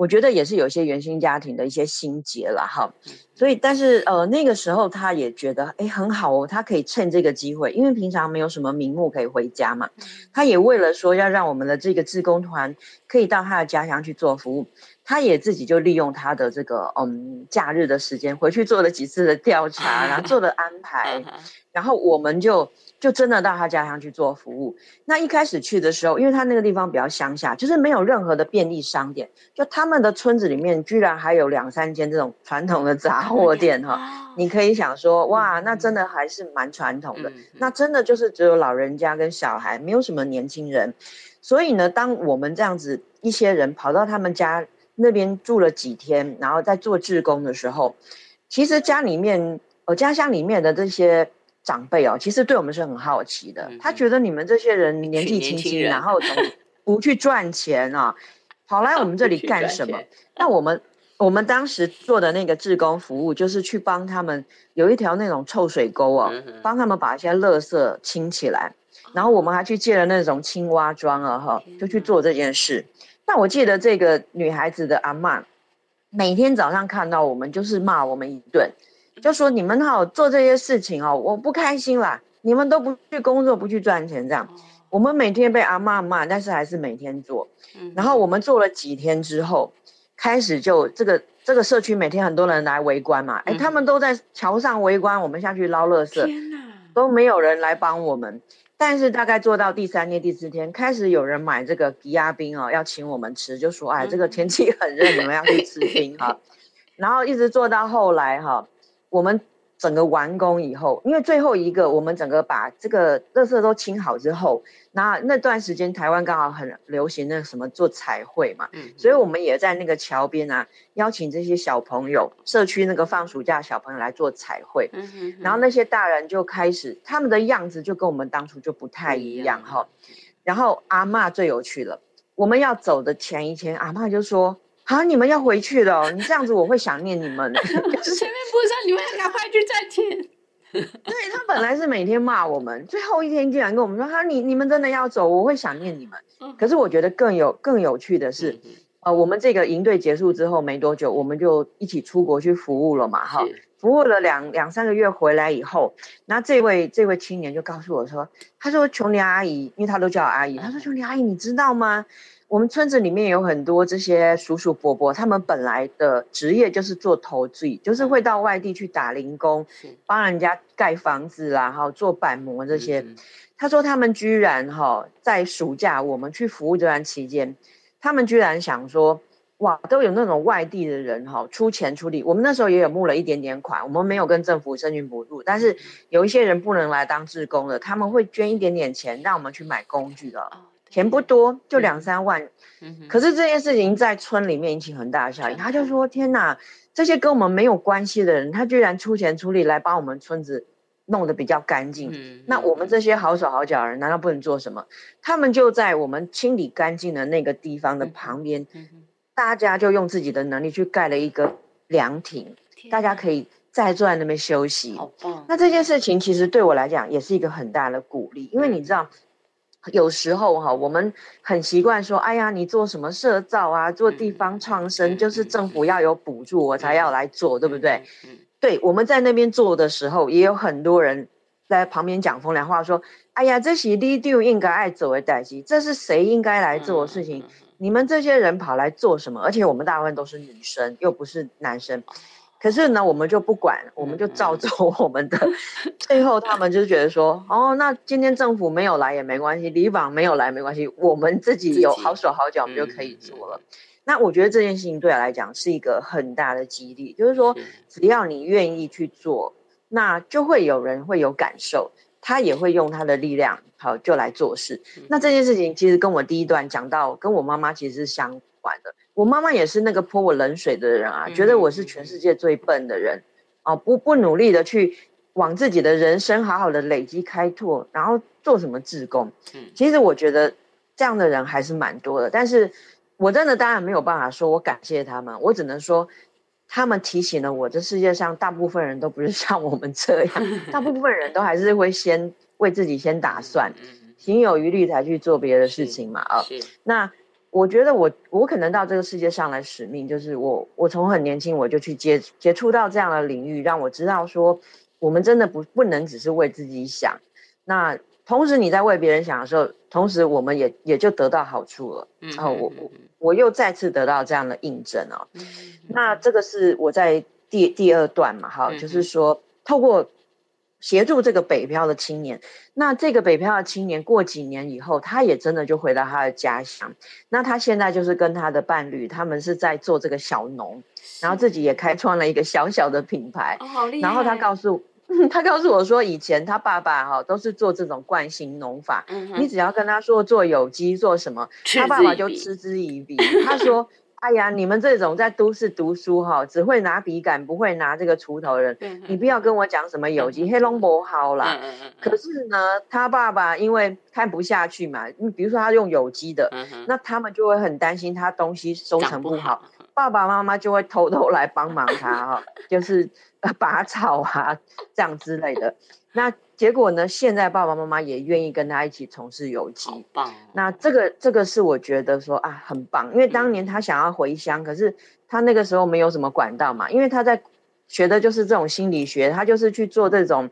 S2: 我觉得也是有一些原生家庭的一些心结了哈。所以，但是呃那个时候他也觉得哎很好哦，他可以趁这个机会，因为平常没有什么名目可以回家嘛。他也为了说要让我们的这个志工团可以到他的家乡去做服务。他也自己就利用他的这个嗯假日的时间回去做了几次的调查，然后做了安排，然后我们就就真的到他家乡去做服务。那一开始去的时候，因为他那个地方比较乡下，就是没有任何的便利商店，就他们的村子里面居然还有两三间这种 [laughs] 传统的杂货店哈。你可以想说，哇，那真的还是蛮传统的。那真的就是只有老人家跟小孩，没有什么年轻人。所以呢，当我们这样子一些人跑到他们家。那边住了几天，然后在做志工的时候，其实家里面，呃，家乡里面的这些长辈哦，其实对我们是很好奇的。他觉得你们这些人年纪轻轻，然后 [laughs] 不去赚钱啊，跑来我们这里 [laughs] 干什么？那我们我们当时做的那个志工服务，就是去帮他们有一条那种臭水沟哦，帮他们把一些垃圾清起来，然后我们还去借了那种青蛙桩啊，哈，就去做这件事。那我记得这个女孩子的阿妈，每天早上看到我们就是骂我们一顿，就说你们好做这些事情哦，我不开心啦，你们都不去工作，不去赚钱，这样，我们每天被阿妈骂，但是还是每天做。然后我们做了几天之后，开始就这个这个社区每天很多人来围观嘛，哎，他们都在桥上围观，我们下去捞垃圾，都没有人来帮我们。但是大概做到第三天、第四天，开始有人买这个吉亚冰哦，要请我们吃，就说：“哎，这个天气很热，你们要去吃冰哈。[laughs] ”然后一直做到后来哈，我们。整个完工以后，因为最后一个我们整个把这个垃圾都清好之后，那那段时间台湾刚好很流行那什么做彩绘嘛，嗯，所以我们也在那个桥边啊，邀请这些小朋友，社区那个放暑假小朋友来做彩绘，嗯哼，然后那些大人就开始他们的样子就跟我们当初就不太一样哈，然后阿妈最有趣了，我们要走的前一天，阿妈就说。好，你们要回去了，你这样子我会想念你们。[laughs] 前面
S1: 不是说你们要赶快去赚钱？[laughs]
S2: 对他本来是每天骂我们，最后一天竟然跟我们说：“哈，你你们真的要走，我会想念你们。”可是我觉得更有更有趣的是，呃，我们这个营队结束之后没多久，我们就一起出国去服务了嘛，哈，服务了两两三个月回来以后，那这位这位青年就告诉我说：“他说琼妮阿姨，因为他都叫我阿姨，他说琼妮阿姨，你知道吗？”我们村子里面有很多这些叔叔伯伯，他们本来的职业就是做投资，就是会到外地去打零工，帮人家盖房子啦，哈，做板模这些。他说他们居然哈，在暑假我们去服务这段期间，他们居然想说，哇，都有那种外地的人哈，出钱出力。我们那时候也有募了一点点款，我们没有跟政府申请补助，但是有一些人不能来当志工的，他们会捐一点点钱，让我们去买工具的。钱不多，就两三万。可是这件事情在村里面引起很大的效应。他就说：“天哪，这些跟我们没有关系的人，他居然出钱出力来帮我们村子弄得比较干净。那我们这些好手好脚的人，难道不能做什么？他们就在我们清理干净的那个地方的旁边，大家就用自己的能力去盖了一个凉亭，大家可以再坐在那边休息。那这件事情其实对我来讲也是一个很大的鼓励，因为你知道。”有时候哈，我们很习惯说，哎呀，你做什么社造啊，做地方创生，就是政府要有补助，我才要来做，对不对？嗯，对，我们在那边做的时候，也有很多人在旁边讲风凉话，说，哎呀，这是 leader 应该爱走的代际，这是谁应该来做的事情？你们这些人跑来做什么？而且我们大部分都是女生，又不是男生。可是呢，我们就不管，我们就照做我们的。[laughs] 最后他们就觉得说，哦，那今天政府没有来也没关系，里网没有来没关系，我们自己有好手好脚，我们就可以做了。那我觉得这件事情对我来讲是一个很大的激励，就是说，只要你愿意去做，那就会有人会有感受，他也会用他的力量，好就来做事。那这件事情其实跟我第一段讲到，跟我妈妈其实是相关的。我妈妈也是那个泼我冷水的人啊，觉得我是全世界最笨的人，哦，不不努力的去往自己的人生好好的累积开拓，然后做什么志工。嗯，其实我觉得这样的人还是蛮多的，但是我真的当然没有办法说我感谢他们，我只能说他们提醒了我，这世界上大部分人都不是像我们这样，大部分人都还是会先为自己先打算，心有余力才去做别的事情嘛。啊，那。我觉得我我可能到这个世界上来使命，就是我我从很年轻我就去接接触到这样的领域，让我知道说，我们真的不不能只是为自己想。那同时你在为别人想的时候，同时我们也也就得到好处了。然后我我我又再次得到这样的印证哦。那这个是我在第第二段嘛，哈，就是说透过。协助这个北漂的青年，那这个北漂的青年过几年以后，他也真的就回到他的家乡。那他现在就是跟他的伴侣，他们是在做这个小农，然后自己也开创了一个小小的品牌。
S1: 哦，好厉害！
S2: 然后他告诉，他告诉我说，以前他爸爸哈都是做这种惯性农法，你只要跟他说做有机做什么，他爸爸就嗤之以鼻。他说。哎呀，你们这种在都市读书哈，只会拿笔杆，不会拿这个锄头的人，你不要跟我讲什么有机，黑龙不好啦。可是呢，他爸爸因为看不下去嘛，你比如说他用有机的，那他们就会很担心他东西收成不好，爸爸妈妈就会偷偷来帮忙他哈，[laughs] 就是拔草啊这样之类的。那结果呢？现在爸爸妈妈也愿意跟他一起从事有机，
S1: 棒。
S2: 那这个这个是我觉得说啊，很棒。因为当年他想要回乡，可是他那个时候没有什么管道嘛。因为他在学的就是这种心理学，他就是去做这种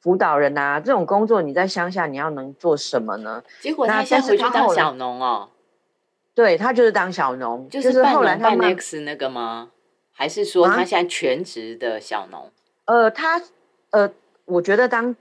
S2: 辅导人啊，这种工作。你在乡下你要能做什么呢？
S1: 结果他现在回去当小农哦。
S2: 对他就是当小农，
S1: 就是后来他 X 那个吗？还是说他现在全职的小农？
S2: 呃，他呃，我觉得当。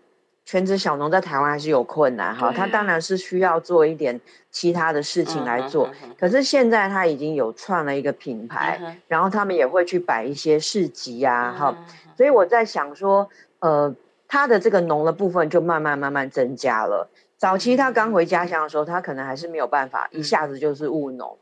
S2: 全职小农在台湾还是有困难哈，他当然是需要做一点其他的事情来做。可是现在他已经有创了一个品牌，然后他们也会去摆一些市集呀，哈。所以我在想说，呃，他的这个农的部分就慢慢慢慢增加了。早期他刚回家乡的时候，他可能还是没有办法一下子就是务农。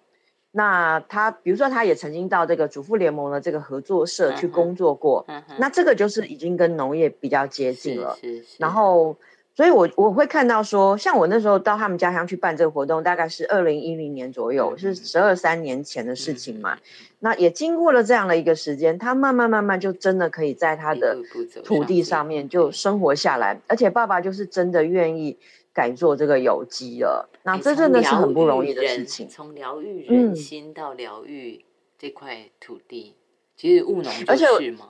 S2: 那他比如说，他也曾经到这个主妇联盟的这个合作社去工作过，那这个就是已经跟农业比较接近了。然后，所以我我会看到说，像我那时候到他们家乡去办这个活动，大概是二零一零年左右，是十二三年前的事情嘛。那也经过了这样的一个时间，他慢慢慢慢就真的可以在他的土地上面就生活下来，而且爸爸就是真的愿意。改做这个有机了，那这真的是很不容易的事情。
S1: 从疗愈人心到疗愈这块土地，其实务农就是吗。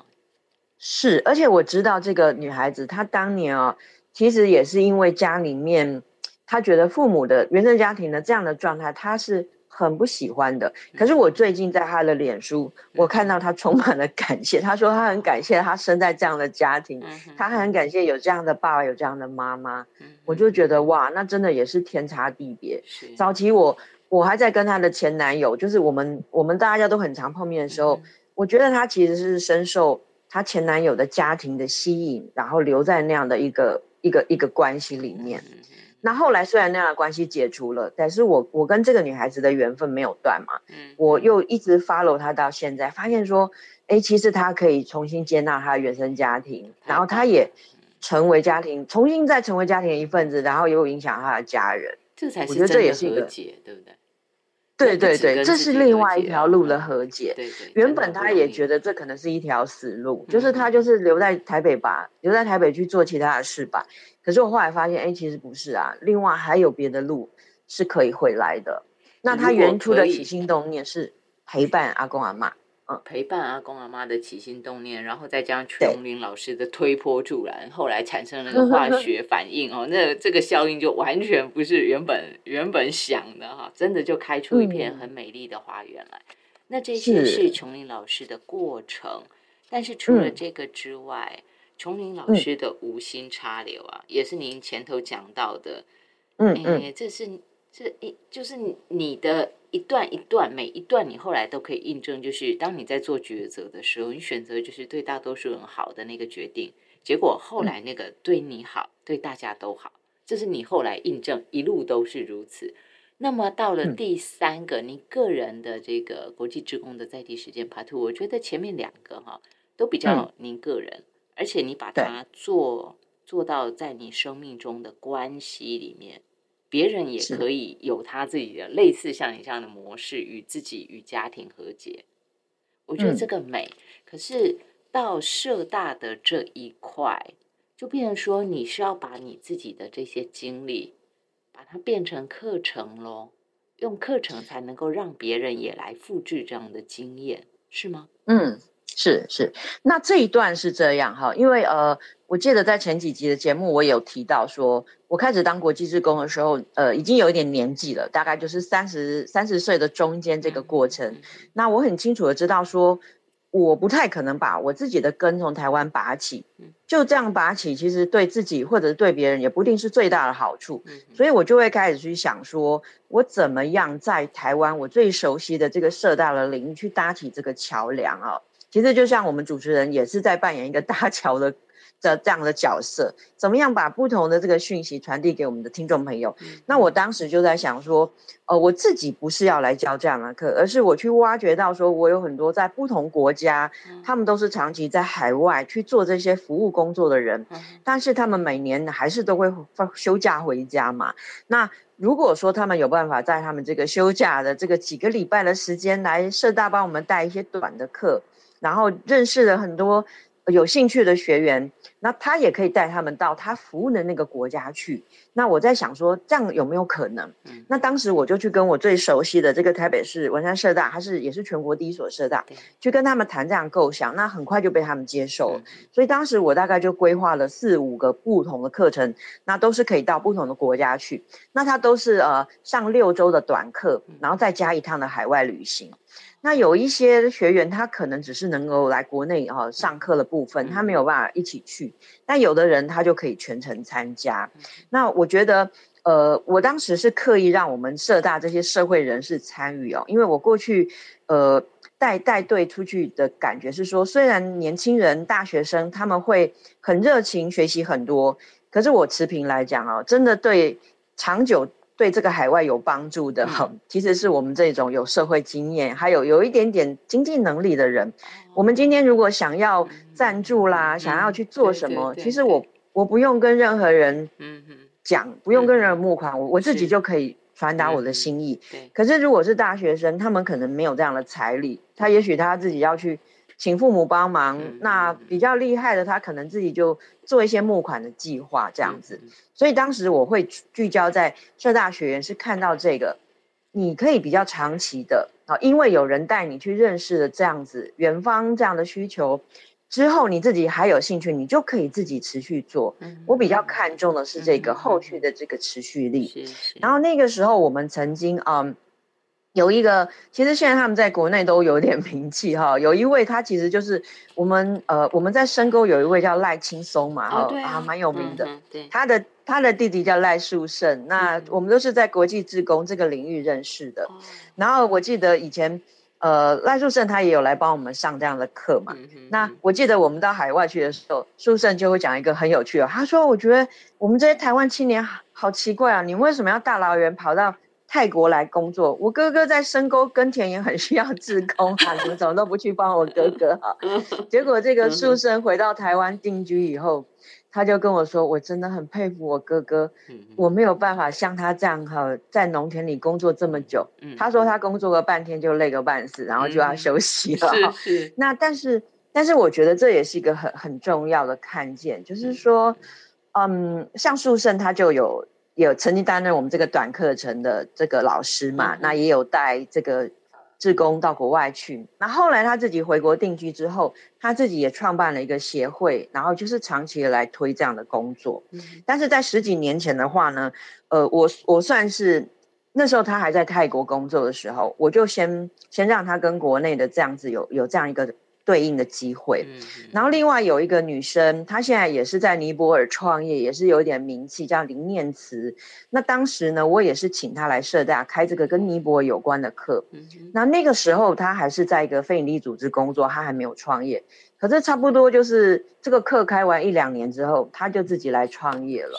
S2: 是，而且我知道这个女孩子，她当年啊，其实也是因为家里面，她觉得父母的原生家庭的这样的状态，她是。很不喜欢的，可是我最近在他的脸书，我看到他充满了感谢。他说他很感谢他生在这样的家庭，他很感谢有这样的爸爸，有这样的妈妈。我就觉得哇，那真的也是天差地别。早期我我还在跟他的前男友，就是我们我们大家都很常碰面的时候，我觉得他其实是深受他前男友的家庭的吸引，然后留在那样的一个一个一个关系里面。那后来虽然那样的关系解除了，但是我我跟这个女孩子的缘分没有断嘛，嗯，我又一直 follow 她到现在，发现说，哎，其实她可以重新接纳她的原生家庭，然后她也成为家庭，重新再成为家庭的一份子，然后也有影响她的家人，
S1: 这才是我觉得这也是一个解，对不对？
S2: 对对对，这是另外一条路的和解。
S1: 对对，
S2: 原本他也觉得这可能是一条死路，就是他就是留在台北吧，留在台北去做其他的事吧。可是我后来发现，哎，其实不是啊，另外还有别的路是可以回来的。那他原初的起心动念是陪伴阿公阿妈。
S1: 陪伴阿公阿妈的起心动念，然后再加上琼林老师的推波助澜，后来产生了个化 [laughs] 学反应哦，那这个效应就完全不是原本原本想的哈，真的就开出一片很美丽的花园来。那这些是琼林老师的过程，但是除了这个之外，琼林老师的无心插柳啊，也是您前头讲到的，嗯嗯，这是这一就是你的。一段一段，每一段你后来都可以印证，就是当你在做抉择的时候，你选择就是对大多数人好的那个决定，结果后来那个对你好，对大家都好，这是你后来印证，一路都是如此。那么到了第三个，你个人的这个国际职工的在地实践 Part Two，我觉得前面两个哈都比较您个人，而且你把它做做到在你生命中的关系里面。别人也可以有他自己的类似像你这样的模式，与自己与家庭和解。我觉得这个美。可是到社大的这一块，就变成说你是要把你自己的这些经历，把它变成课程喽。用课程才能够让别人也来复制这样的经验，是吗？
S2: 嗯，是是。那这一段是这样哈，因为呃，我记得在前几集的节目我有提到说，我开始当国际志工的时候，呃，已经有一点年纪了，大概就是三十三十岁的中间这个过程。那我很清楚的知道说。我不太可能把我自己的根从台湾拔起，就这样拔起，其实对自己或者是对别人也不一定是最大的好处。所以我就会开始去想，说我怎么样在台湾我最熟悉的这个社大的领域去搭起这个桥梁啊？其实就像我们主持人也是在扮演一个搭桥的。的这样的角色，怎么样把不同的这个讯息传递给我们的听众朋友？那我当时就在想说，呃，我自己不是要来教这样的课，而是我去挖掘到，说我有很多在不同国家，他们都是长期在海外去做这些服务工作的人，但是他们每年还是都会放休假回家嘛。那如果说他们有办法在他们这个休假的这个几个礼拜的时间来社大帮我们带一些短的课，然后认识了很多。有兴趣的学员，那他也可以带他们到他服务的那个国家去。那我在想说，这样有没有可能？那当时我就去跟我最熟悉的这个台北市文山社大，它是也是全国第一所社大，去跟他们谈这样构想。那很快就被他们接受了。所以当时我大概就规划了四五个不同的课程，那都是可以到不同的国家去。那它都是呃上六周的短课，然后再加一趟的海外旅行。那有一些学员，他可能只是能够来国内哈上课的部分，他没有办法一起去。但有的人他就可以全程参加。那我觉得，呃，我当时是刻意让我们社大这些社会人士参与哦，因为我过去呃带带队出去的感觉是说，虽然年轻人、大学生他们会很热情学习很多，可是我持平来讲哦，真的对长久。对这个海外有帮助的，哈，其实是我们这种有社会经验，还有有一点点经济能力的人。我们今天如果想要赞助啦，想要去做什么，其实我我不用跟任何人讲，不用跟人募款，我我自己就可以传达我的心意。可是如果是大学生，他们可能没有这样的财力，他也许他自己要去。请父母帮忙，那比较厉害的，他可能自己就做一些募款的计划这样子。所以当时我会聚焦在社大学员，是看到这个，你可以比较长期的啊，因为有人带你去认识了这样子远方这样的需求，之后你自己还有兴趣，你就可以自己持续做。我比较看重的是这个后续的这个持续力。然后那个时候我们曾经嗯。有一个，其实现在他们在国内都有点名气哈。有一位，他其实就是我们呃，我们在深沟有一位叫赖青松嘛，哈，啊，蛮有名的。对，他的他的弟弟叫赖树胜。那我们都是在国际职工这个领域认识的。然后我记得以前，呃，赖树胜他也有来帮我们上这样的课嘛。那我记得我们到海外去的时候，树胜就会讲一个很有趣的，他说：“我觉得我们这些台湾青年好奇怪啊，你们为什么要大老远跑到？”泰国来工作，我哥哥在深沟耕田也很需要志工 [laughs] 啊，你们怎么都不去帮我哥哥哈？[laughs] 结果这个书生回到台湾定居以后，他就跟我说，我真的很佩服我哥哥，我没有办法像他这样哈，在农田里工作这么久。他说他工作个半天就累个半死，然后就要休息了。那但是但是我觉得这也是一个很很重要的看见，就是说，嗯，像树生他就有。有曾经担任我们这个短课程的这个老师嘛？那也有带这个志工到国外去。那后来他自己回国定居之后，他自己也创办了一个协会，然后就是长期的来推这样的工作。但是在十几年前的话呢，呃，我我算是那时候他还在泰国工作的时候，我就先先让他跟国内的这样子有有这样一个。对应的机会，然后另外有一个女生，她现在也是在尼泊尔创业，也是有点名气，叫林念慈。那当时呢，我也是请她来社大开这个跟尼泊尔有关的课。那那个时候她还是在一个非营利组织工作，她还没有创业。可是差不多就是这个课开完一两年之后，她就自己来创业了。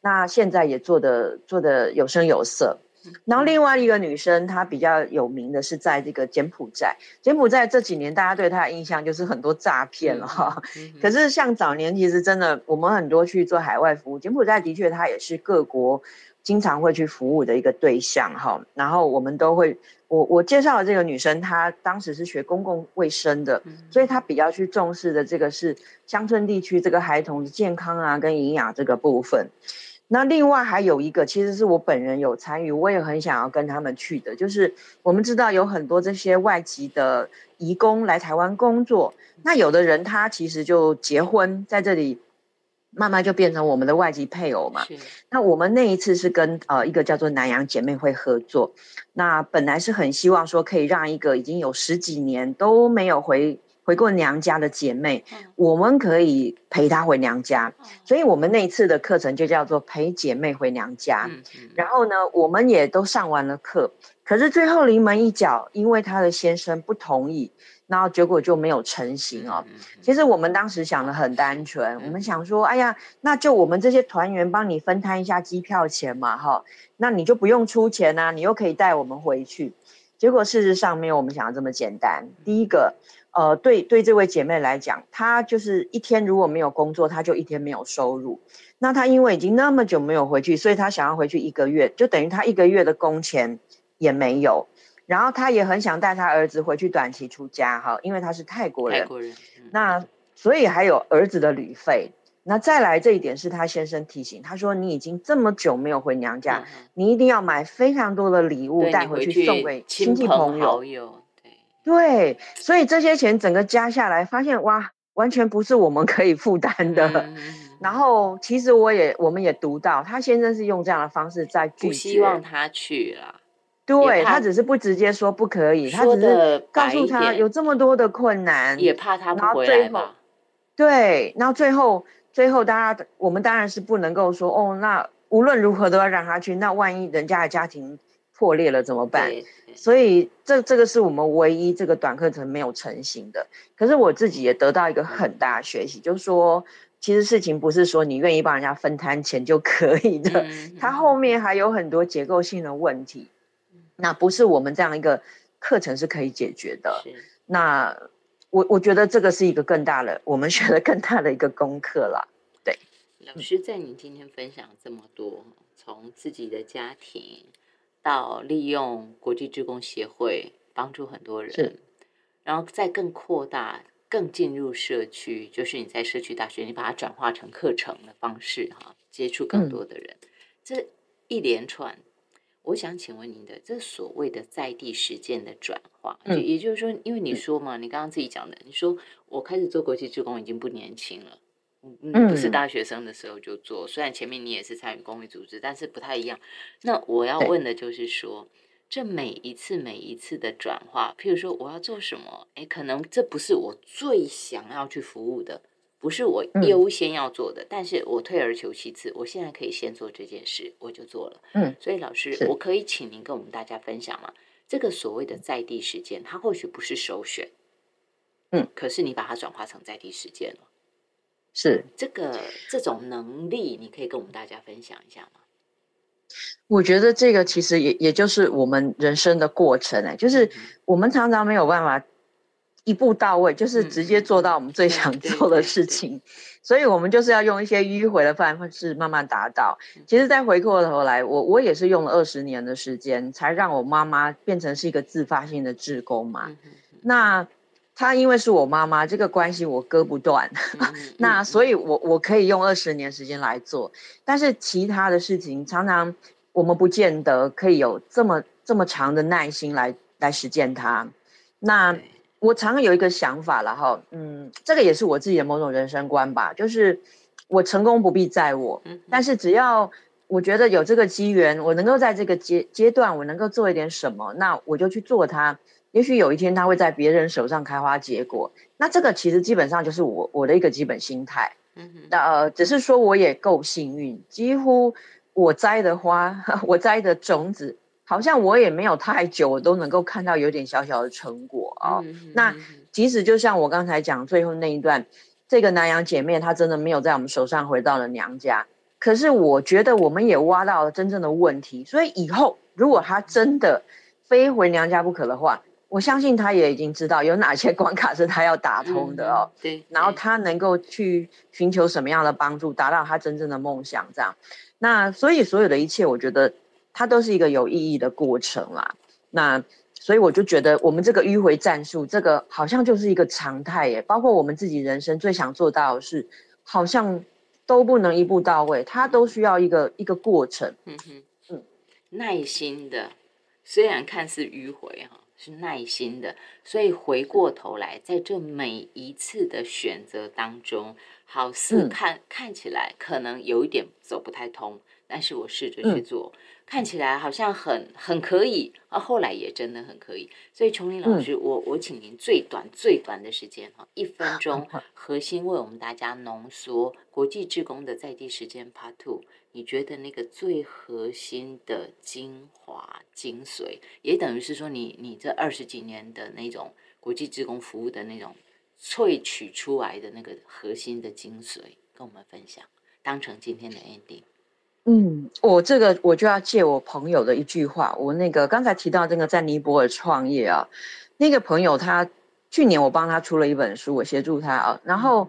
S2: 那现在也做的做的有声有色。然后另外一个女生，她比较有名的是在这个柬埔寨。柬埔寨这几年大家对她的印象就是很多诈骗了哈。可是像早年其实真的，我们很多去做海外服务，柬埔寨的确它也是各国经常会去服务的一个对象哈。然后我们都会，我我介绍的这个女生，她当时是学公共卫生的，所以她比较去重视的这个是乡村地区这个孩童的健康啊跟营养这个部分。那另外还有一个，其实是我本人有参与，我也很想要跟他们去的，就是我们知道有很多这些外籍的移工来台湾工作，那有的人他其实就结婚在这里。慢慢就变成我们的外籍配偶嘛。那我们那一次是跟呃一个叫做南洋姐妹会合作。那本来是很希望说可以让一个已经有十几年都没有回回过娘家的姐妹，我们可以陪她回娘家。所以我们那一次的课程就叫做陪姐妹回娘家。然后呢，我们也都上完了课，可是最后临门一脚，因为她的先生不同意。然后结果就没有成型哦。其实我们当时想的很单纯，我们想说，哎呀，那就我们这些团员帮你分摊一下机票钱嘛，哈，那你就不用出钱呐，你又可以带我们回去。结果事实上没有我们想的这么简单。第一个，呃，对对，这位姐妹来讲，她就是一天如果没有工作，她就一天没有收入。那她因为已经那么久没有回去，所以她想要回去一个月，就等于她一个月的工钱也没有。然后她也很想带她儿子回去短期出家哈，因为他是泰国人。泰
S1: 国人。
S2: 那所以还有儿子的旅费。那再来这一点是她先生提醒他说：“你已经这么久没有回娘家，你一定要买非常多的礼物带回去送给亲戚朋友。”对。对，所以这些钱整个加下来，发现哇，完全不是我们可以负担的。然后其实我也我们也读到，他先生是用这样的方式在拒绝，
S1: 希望他去了。
S2: 对他只是不直接说不可以，他只是告诉他有这么多的困难，
S1: 也怕他不回来嘛。
S2: 对，然后最后最后大家我们当然是不能够说哦，那无论如何都要让他去。那万一人家的家庭破裂了怎么办？所以这这个是我们唯一这个短课程没有成型的。可是我自己也得到一个很大的学习，就是说其实事情不是说你愿意帮人家分摊钱就可以的，[laughs] 它后面还有很多结构性的问题。那不是我们这样一个课程是可以解决的。那我我觉得这个是一个更大的，我们学的更大的一个功课了。对，
S1: 老师在你今天分享这么多，从自己的家庭到利用国际职工协会帮助很多人，然后再更扩大、更进入社区，就是你在社区大学，你把它转化成课程的方式，哈，接触更多的人，这一连串。我想请问您的，这所谓的在地实践的转化，就也就是说，因为你说嘛，你刚刚自己讲的，你说我开始做国际职工已经不年轻了，嗯，不是大学生的时候就做，虽然前面你也是参与公益组织，但是不太一样。那我要问的就是说，这每一次每一次的转化，譬如说我要做什么，哎，可能这不是我最想要去服务的。不是我优先要做的，但是我退而求其次，我现在可以先做这件事，我就做了。嗯，所以老师，我可以请您跟我们大家分享吗？这个所谓的在地实践，它或许不是首选，嗯，可是你把它转化成在地实践了，
S2: 是
S1: 这个这种能力，你可以跟我们大家分享一下吗？
S2: 我觉得这个其实也也就是我们人生的过程哎，就是我们常常没有办法。一步到位，就是直接做到我们最想做的事情，所以我们就是要用一些迂回的方式慢慢达到。其实，再回过头来，我我也是用了二十年的时间，才让我妈妈变成是一个自发性的志工嘛。那她因为是我妈妈，这个关系我割不断，[laughs] 那所以我我可以用二十年时间来做。但是其他的事情，常常我们不见得可以有这么这么长的耐心来来实践它。那。我常有一个想法了哈，嗯，这个也是我自己的某种人生观吧，就是我成功不必在我，但是只要我觉得有这个机缘，我能够在这个阶阶段，我能够做一点什么，那我就去做它。也许有一天它会在别人手上开花结果，那这个其实基本上就是我我的一个基本心态。嗯哼，呃，只是说我也够幸运，几乎我栽的花，[laughs] 我栽的种子。好像我也没有太久，我都能够看到有点小小的成果啊。那即使就像我刚才讲最后那一段，这个南洋姐妹她真的没有在我们手上回到了娘家，可是我觉得我们也挖到了真正的问题。所以以后如果她真的非回娘家不可的话，我相信他也已经知道有哪些关卡是他要打通的哦。
S1: 对，
S2: 然后他能够去寻求什么样的帮助，达到他真正的梦想，这样。那所以所有的一切，我觉得。它都是一个有意义的过程啦，那所以我就觉得我们这个迂回战术，这个好像就是一个常态耶。包括我们自己人生最想做到的是，好像都不能一步到位，它都需要一个一个过程。嗯哼，
S1: 嗯，耐心的，虽然看似迂回哈，是耐心的。所以回过头来，在这每一次的选择当中，好似看看起来可能有一点走不太通，但是我试着去做。看起来好像很很可以啊，后来也真的很可以。所以琼林老师，我我请您最短最短的时间哈，一分钟，[laughs] 核心为我们大家浓缩国际职工的在地时间 Part Two。你觉得那个最核心的精华精髓，也等于是说你你这二十几年的那种国际职工服务的那种萃取出来的那个核心的精髓，跟我们分享，当成今天的 ending。
S2: 嗯，我这个我就要借我朋友的一句话，我那个刚才提到这个在尼泊尔创业啊，那个朋友他去年我帮他出了一本书，我协助他啊，然后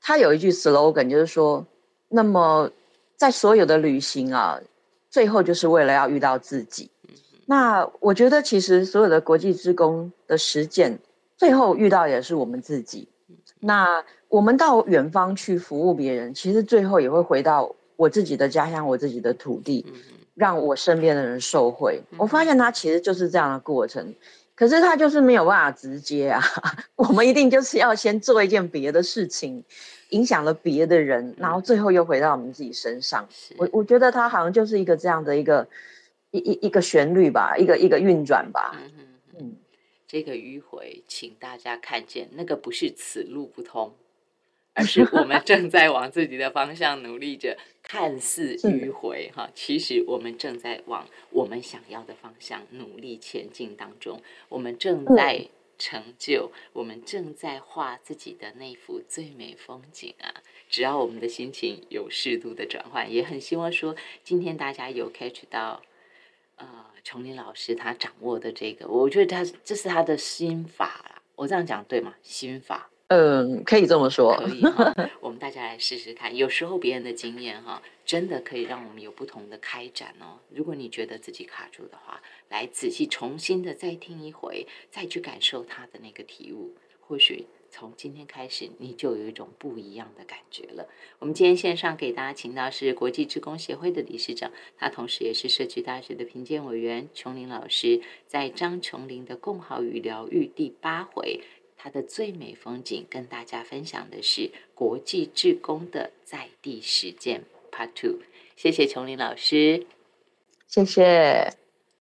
S2: 他有一句 slogan 就是说，那么在所有的旅行啊，最后就是为了要遇到自己。那我觉得其实所有的国际职工的实践，最后遇到也是我们自己。那我们到远方去服务别人，其实最后也会回到。我自己的家乡，我自己的土地，让我身边的人受惠。我发现它其实就是这样的过程，可是他就是没有办法直接啊。[laughs] 我们一定就是要先做一件别的事情，影响了别的人，然后最后又回到我们自己身上。我我觉得他好像就是一个这样的一个一一一个旋律吧，一个一个运转吧。嗯
S1: 嗯，这个迂回，请大家看见，那个不是此路不通。而是我们正在往自己的方向努力着，看似迂回哈，其实我们正在往我们想要的方向努力前进当中。我们正在成就，我们正在画自己的那幅最美风景啊！只要我们的心情有适度的转换，也很希望说，今天大家有 catch 到，呃，琼林老师他掌握的这个，我觉得他这是他的心法我这样讲对吗？心法。
S2: 嗯，可以这么说。
S1: 可以哈，[laughs] 我们大家来试试看。有时候别人的经验哈，真的可以让我们有不同的开展哦。如果你觉得自己卡住的话，来仔细重新的再听一回，再去感受他的那个体悟，或许从今天开始，你就有一种不一样的感觉了。我们今天线上给大家请到是国际职工协会的理事长，他同时也是社区大学的评鉴委员琼林老师，在张琼林的共好与疗愈第八回。它的最美风景，跟大家分享的是国际志工的在地实践 Part Two。谢谢琼林老师，
S2: 谢谢。